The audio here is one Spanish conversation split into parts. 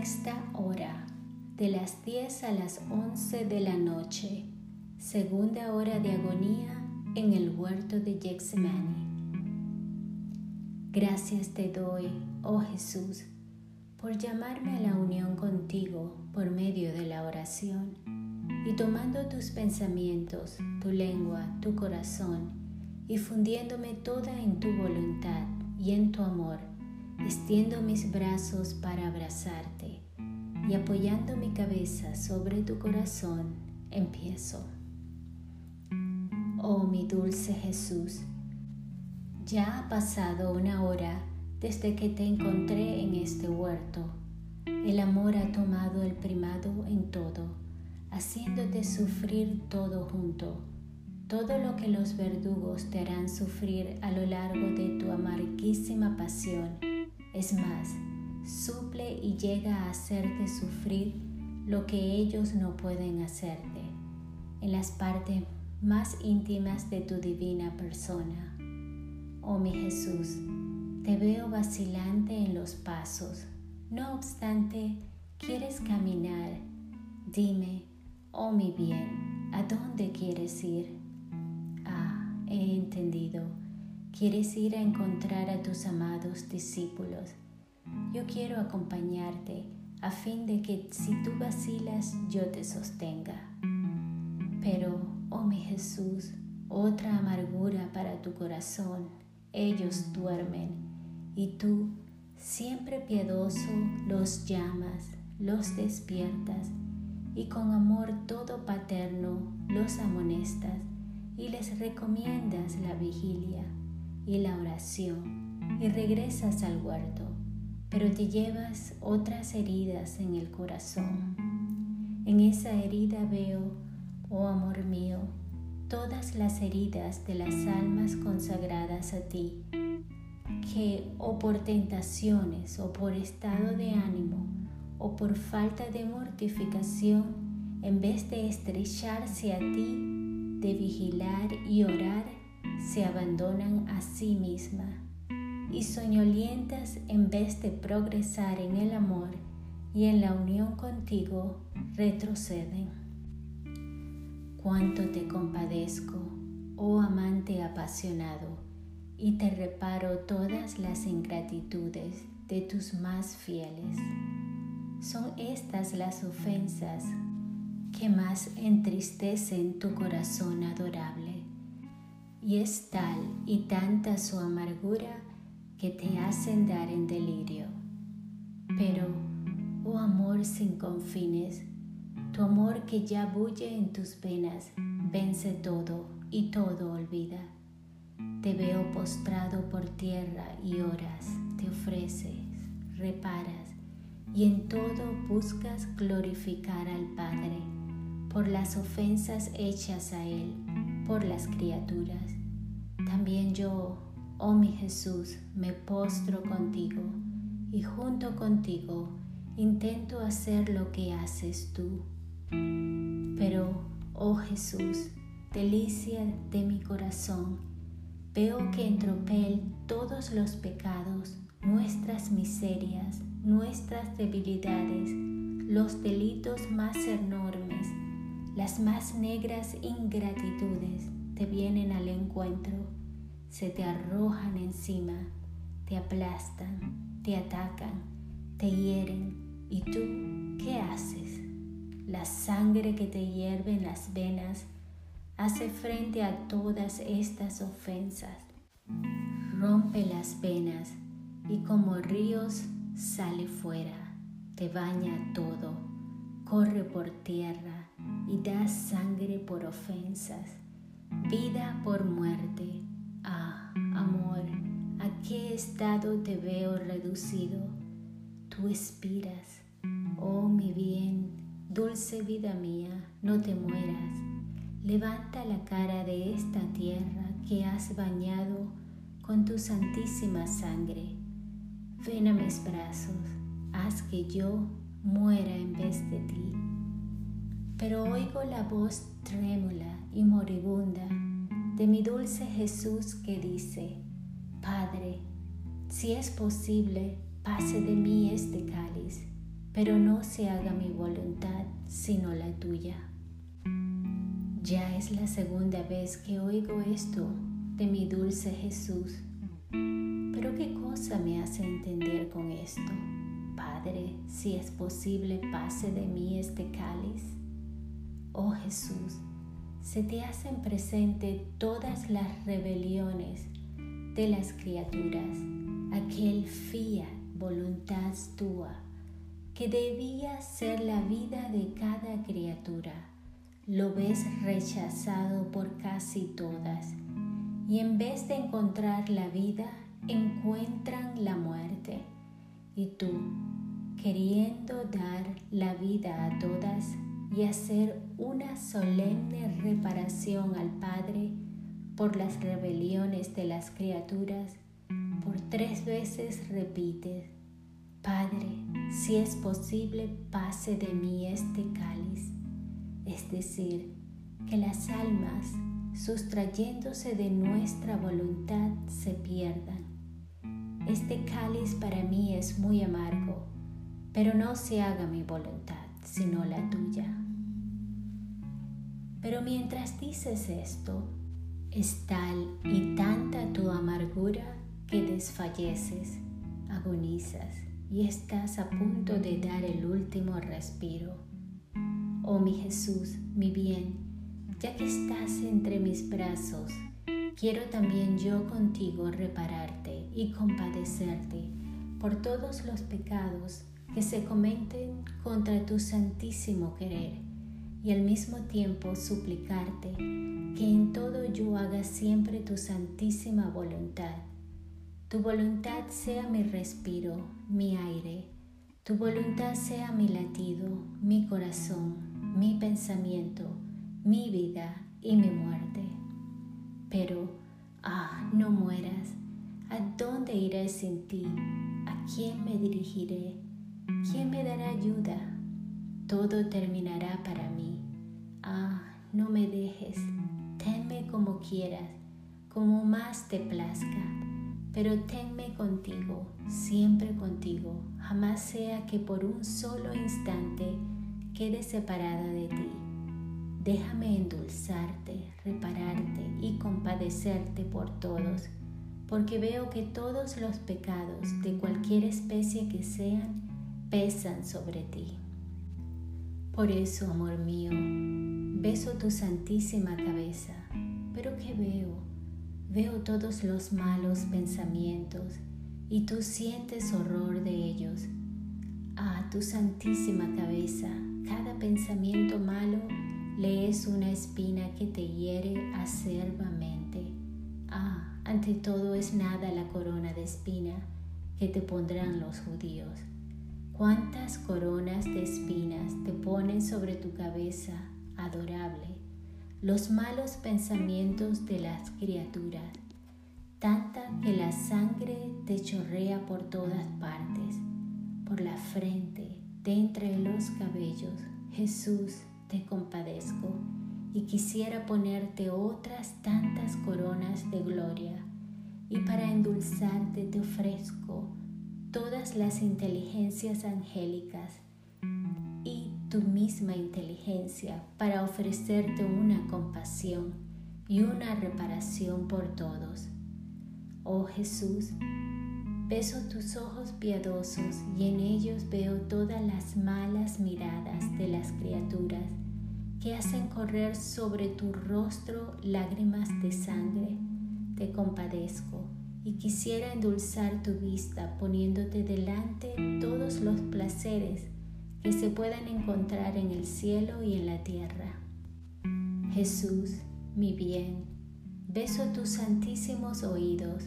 Sexta hora, de las 10 a las 11 de la noche, segunda hora de agonía en el huerto de Gexsemani. Gracias te doy, oh Jesús, por llamarme a la unión contigo por medio de la oración y tomando tus pensamientos, tu lengua, tu corazón y fundiéndome toda en tu voluntad y en tu amor extiendo mis brazos para abrazarte y apoyando mi cabeza sobre tu corazón, empiezo. Oh mi dulce Jesús, ya ha pasado una hora desde que te encontré en este huerto. El amor ha tomado el primado en todo, haciéndote sufrir todo junto, todo lo que los verdugos te harán sufrir a lo largo de tu amarguísima pasión es más, suple y llega a hacerte sufrir lo que ellos no pueden hacerte en las partes más íntimas de tu divina persona. Oh mi Jesús, te veo vacilante en los pasos. No obstante, quieres caminar. Dime, oh mi bien, ¿a dónde quieres ir? Ah, he entendido Quieres ir a encontrar a tus amados discípulos. Yo quiero acompañarte a fin de que si tú vacilas yo te sostenga. Pero, oh mi Jesús, otra amargura para tu corazón. Ellos duermen y tú, siempre piedoso, los llamas, los despiertas y con amor todo paterno los amonestas y les recomiendas la vigilia y la oración y regresas al huerto, pero te llevas otras heridas en el corazón. En esa herida veo, oh amor mío, todas las heridas de las almas consagradas a ti, que o por tentaciones o por estado de ánimo o por falta de mortificación, en vez de estrecharse a ti, de vigilar y orar, se abandonan a sí misma y soñolientas en vez de progresar en el amor y en la unión contigo, retroceden. Cuánto te compadezco, oh amante apasionado, y te reparo todas las ingratitudes de tus más fieles. Son estas las ofensas que más entristecen tu corazón adorable y es tal y tanta su amargura que te hacen dar en delirio. Pero, oh amor sin confines, tu amor que ya bulle en tus venas, vence todo y todo olvida. Te veo postrado por tierra y oras, te ofreces, reparas y en todo buscas glorificar al Padre por las ofensas hechas a Él por las criaturas. También yo, oh mi Jesús, me postro contigo y junto contigo intento hacer lo que haces tú. Pero, oh Jesús, delicia de mi corazón, veo que en tropel todos los pecados, nuestras miserias, nuestras debilidades, los delitos más enormes, las más negras ingratitudes te vienen al encuentro, se te arrojan encima, te aplastan, te atacan, te hieren. ¿Y tú qué haces? La sangre que te hierve en las venas hace frente a todas estas ofensas. Rompe las venas y como ríos sale fuera, te baña todo, corre por tierra y das sangre por ofensas, vida por muerte. Ah, amor, ¿a qué estado te veo reducido? Tú expiras, oh mi bien, dulce vida mía, no te mueras. Levanta la cara de esta tierra que has bañado con tu santísima sangre. Ven a mis brazos, haz que yo muera en vez de ti pero oigo la voz trémula y moribunda de mi dulce Jesús que dice, Padre, si es posible, pase de mí este cáliz, pero no se haga mi voluntad sino la tuya. Ya es la segunda vez que oigo esto de mi dulce Jesús, pero ¿qué cosa me hace entender con esto? Padre, si es posible, pase de mí este cáliz. Oh Jesús, se te hacen presente todas las rebeliones de las criaturas, aquel fía voluntad tua que debía ser la vida de cada criatura, lo ves rechazado por casi todas y en vez de encontrar la vida, encuentran la muerte. Y tú, queriendo dar la vida a todas y hacer una solemne reparación al Padre por las rebeliones de las criaturas, por tres veces repites, Padre, si es posible, pase de mí este cáliz. Es decir, que las almas, sustrayéndose de nuestra voluntad, se pierdan. Este cáliz para mí es muy amargo, pero no se haga mi voluntad, sino la tuya. Pero mientras dices esto, es tal y tanta tu amargura que desfalleces, agonizas y estás a punto de dar el último respiro. Oh mi Jesús, mi bien, ya que estás entre mis brazos, quiero también yo contigo repararte y compadecerte por todos los pecados que se cometen contra tu santísimo querer y al mismo tiempo suplicarte que en todo yo haga siempre tu santísima voluntad tu voluntad sea mi respiro, mi aire. Tu voluntad sea mi latido, mi corazón, mi pensamiento, mi vida y mi muerte. Pero, ah, no mueras. ¿A dónde iré sin ti? ¿A quién me dirigiré? ¿Quién me dará ayuda? Todo terminará para mí. Ah, no me dejes. Tenme como quieras, como más te plazca pero tenme contigo, siempre contigo, jamás sea que por un solo instante quede separada de ti. Déjame endulzarte, repararte y compadecerte por todos, porque veo que todos los pecados, de cualquier especie que sean, pesan sobre ti. Por eso, amor mío, beso tu santísima cabeza, pero ¿qué veo? Veo todos los malos pensamientos y tú sientes horror de ellos. Ah, tu santísima cabeza, cada pensamiento malo le es una espina que te hiere acerbamente. Ah, ante todo es nada la corona de espina que te pondrán los judíos. ¿Cuántas coronas de espinas te ponen sobre tu cabeza, adorable? los malos pensamientos de las criaturas, tanta que la sangre te chorrea por todas partes, por la frente, de entre los cabellos. Jesús, te compadezco y quisiera ponerte otras tantas coronas de gloria. Y para endulzarte te ofrezco todas las inteligencias angélicas tu misma inteligencia para ofrecerte una compasión y una reparación por todos. Oh Jesús, beso tus ojos piadosos y en ellos veo todas las malas miradas de las criaturas que hacen correr sobre tu rostro lágrimas de sangre. Te compadezco y quisiera endulzar tu vista poniéndote delante todos los placeres que se puedan encontrar en el cielo y en la tierra. Jesús, mi bien, beso tus santísimos oídos,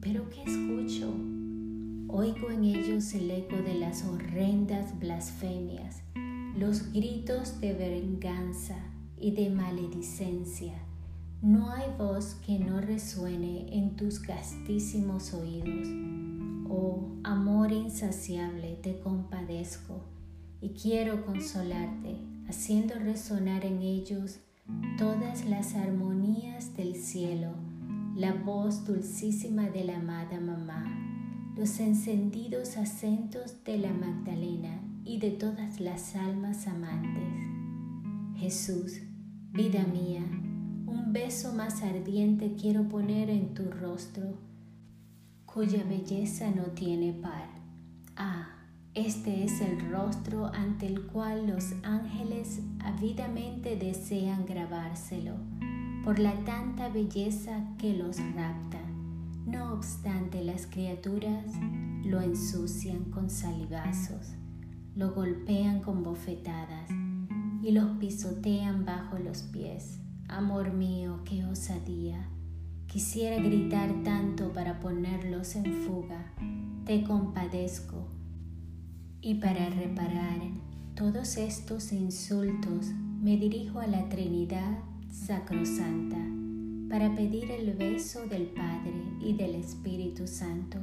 pero ¿qué escucho? Oigo en ellos el eco de las horrendas blasfemias, los gritos de venganza y de maledicencia. No hay voz que no resuene en tus castísimos oídos. Oh, amor insaciable, te compadezco y quiero consolarte, haciendo resonar en ellos todas las armonías del cielo, la voz dulcísima de la amada mamá, los encendidos acentos de la Magdalena y de todas las almas amantes. Jesús, vida mía, un beso más ardiente quiero poner en tu rostro, cuya belleza no tiene par. Ah, este es el rostro ante el cual los ángeles avidamente desean grabárselo, por la tanta belleza que los rapta. No obstante, las criaturas lo ensucian con salivazos, lo golpean con bofetadas y los pisotean bajo los pies. Amor mío, qué osadía. Quisiera gritar tanto para ponerlos en fuga. Te compadezco. Y para reparar todos estos insultos me dirijo a la Trinidad Sacrosanta para pedir el beso del Padre y del Espíritu Santo,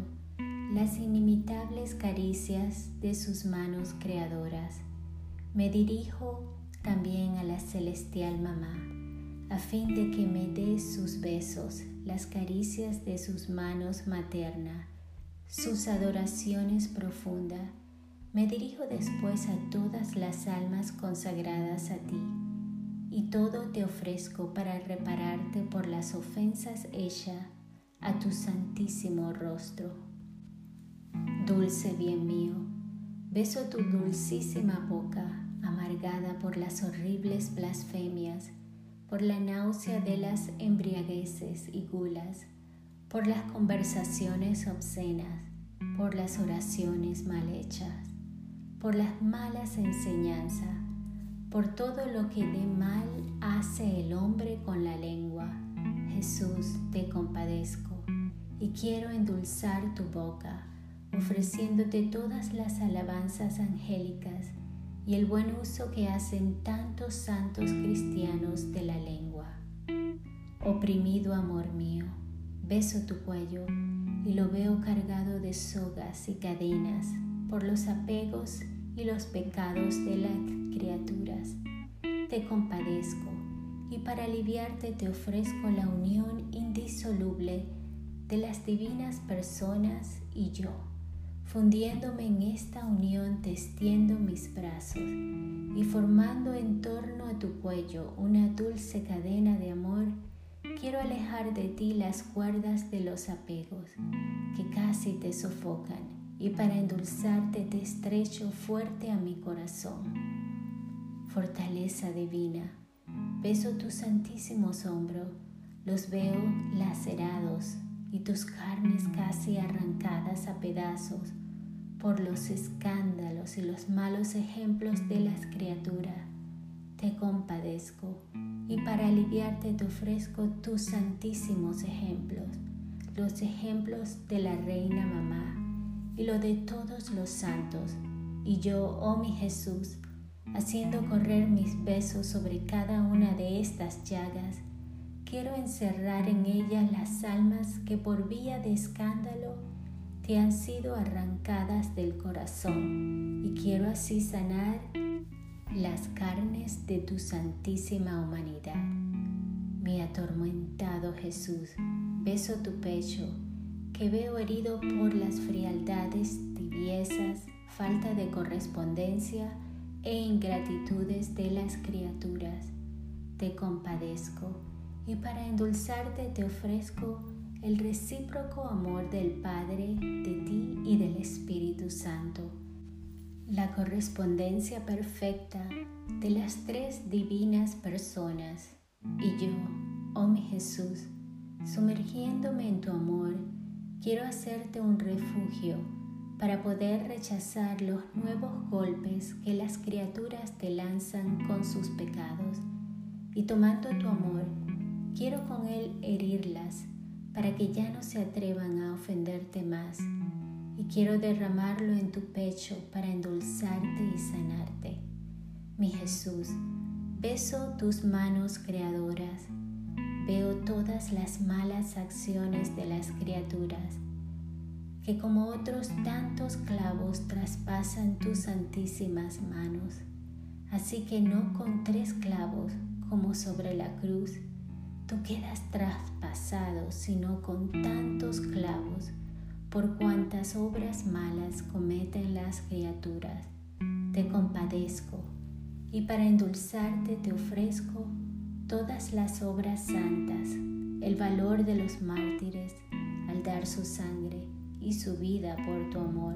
las inimitables caricias de sus manos creadoras. Me dirijo también a la celestial mamá a fin de que me dé sus besos, las caricias de sus manos materna, sus adoraciones profundas. Me dirijo después a todas las almas consagradas a ti, y todo te ofrezco para repararte por las ofensas hechas a tu santísimo rostro. Dulce bien mío, beso tu dulcísima boca, amargada por las horribles blasfemias por la náusea de las embriagueces y gulas, por las conversaciones obscenas, por las oraciones mal hechas, por las malas enseñanzas, por todo lo que de mal hace el hombre con la lengua. Jesús, te compadezco y quiero endulzar tu boca, ofreciéndote todas las alabanzas angélicas y el buen uso que hacen tantos santos cristianos de la lengua. Oprimido amor mío, beso tu cuello y lo veo cargado de sogas y cadenas por los apegos y los pecados de las criaturas. Te compadezco y para aliviarte te ofrezco la unión indisoluble de las divinas personas y yo fundiéndome en esta unión te extiendo mis brazos y formando en torno a tu cuello una dulce cadena de amor, quiero alejar de ti las cuerdas de los apegos que casi te sofocan y para endulzarte te estrecho fuerte a mi corazón. Fortaleza divina, beso tus santísimos hombros, los veo lacerados y tus carnes casi arrancadas a pedazos por los escándalos y los malos ejemplos de las criaturas. Te compadezco y para aliviarte te ofrezco tus santísimos ejemplos, los ejemplos de la Reina Mamá y lo de todos los santos. Y yo, oh mi Jesús, haciendo correr mis besos sobre cada una de estas llagas, quiero encerrar en ellas las almas que por vía de escándalo te han sido arrancadas del corazón y quiero así sanar las carnes de tu santísima humanidad. Mi atormentado Jesús, beso tu pecho, que veo herido por las frialdades, tibiezas, falta de correspondencia e ingratitudes de las criaturas. Te compadezco y para endulzarte te ofrezco el recíproco amor del Padre, de ti y del Espíritu Santo, la correspondencia perfecta de las tres divinas personas y yo, oh mi Jesús, sumergiéndome en tu amor, quiero hacerte un refugio para poder rechazar los nuevos golpes que las criaturas te lanzan con sus pecados. Y tomando tu amor, quiero con él herirlas para que ya no se atrevan a ofenderte más. Y quiero derramarlo en tu pecho para endulzarte y sanarte. Mi Jesús, beso tus manos creadoras, veo todas las malas acciones de las criaturas, que como otros tantos clavos traspasan tus santísimas manos. Así que no con tres clavos como sobre la cruz, tú quedas traspasado, sino con tantos clavos, por cuantas obras malas cometen las criaturas. te compadezco, y para endulzarte te ofrezco todas las obras santas, el valor de los mártires al dar su sangre y su vida por tu amor.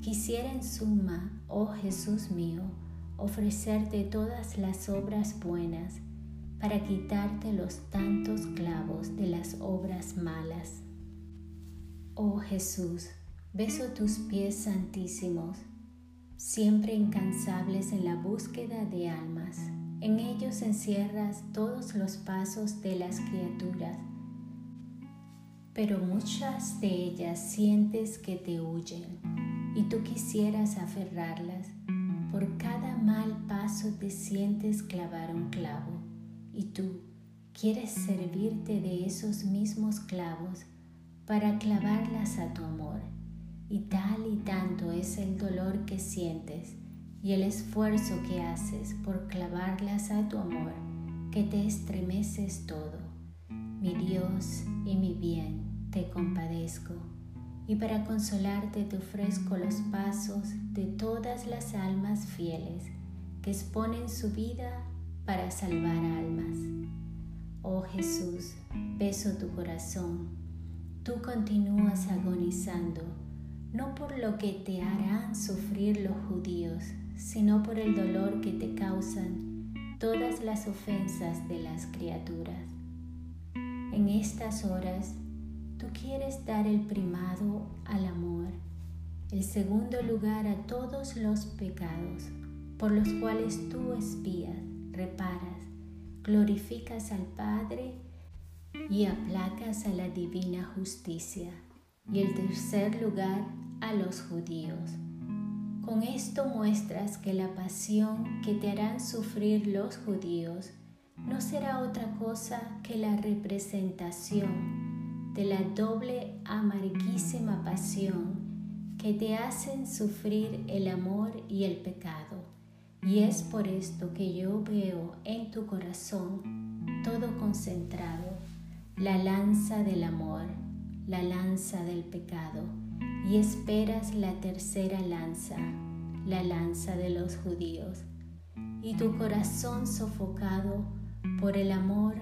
Quisiera en suma, oh Jesús mío, ofrecerte todas las obras buenas para quitarte los tantos clavos de las obras malas. Oh Jesús, beso tus pies santísimos, siempre incansables en la búsqueda de almas. En ellos encierras todos los pasos de las criaturas, pero muchas de ellas sientes que te huyen y tú quisieras aferrarlas. Por cada mal paso te sientes clavar un clavo y tú quieres servirte de esos mismos clavos para clavarlas a tu amor. Y tal y tanto es el dolor que sientes y el esfuerzo que haces por clavarlas a tu amor que te estremeces todo. Mi Dios y mi bien, te compadezco y para consolarte te ofrezco los pasos de todas las almas fieles que exponen su vida para salvar almas. Oh Jesús, beso tu corazón, tú continúas agonizando, no por lo que te harán sufrir los judíos, sino por el dolor que te causan todas las ofensas de las criaturas. En estas horas, tú quieres dar el primado al amor, el segundo lugar a todos los pecados por los cuales tú espías reparas, glorificas al Padre y aplacas a la divina justicia. Y el tercer lugar a los judíos. Con esto muestras que la pasión que te harán sufrir los judíos no será otra cosa que la representación de la doble amarguísima pasión que te hacen sufrir el amor y el pecado. Y es por esto que yo veo en tu corazón todo concentrado, la lanza del amor, la lanza del pecado, y esperas la tercera lanza, la lanza de los judíos. Y tu corazón sofocado por el amor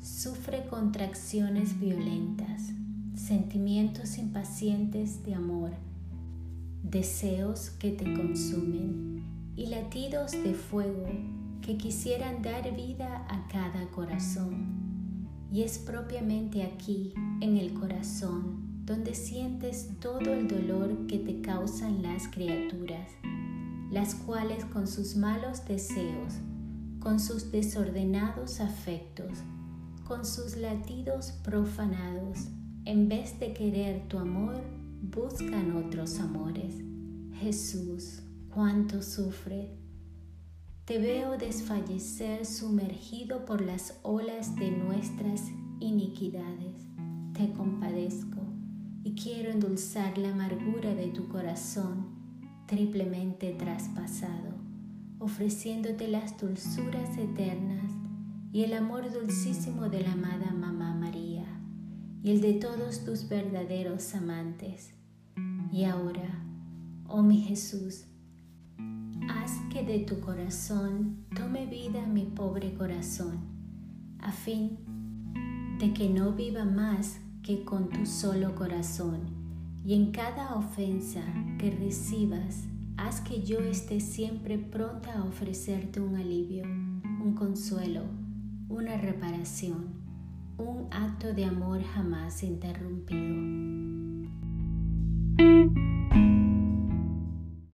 sufre contracciones violentas, sentimientos impacientes de amor, deseos que te consumen y latidos de fuego que quisieran dar vida a cada corazón. Y es propiamente aquí, en el corazón, donde sientes todo el dolor que te causan las criaturas, las cuales con sus malos deseos, con sus desordenados afectos, con sus latidos profanados, en vez de querer tu amor, buscan otros amores. Jesús, cuánto sufre. Te veo desfallecer sumergido por las olas de nuestras iniquidades. Te compadezco y quiero endulzar la amargura de tu corazón triplemente traspasado, ofreciéndote las dulzuras eternas y el amor dulcísimo de la amada Mamá María y el de todos tus verdaderos amantes. Y ahora, oh mi Jesús, haz que de tu corazón tome vida mi pobre corazón, a fin de que no viva más que con tu solo corazón, y en cada ofensa que recibas, haz que yo esté siempre pronta a ofrecerte un alivio, un consuelo, una reparación, un acto de amor jamás interrumpido.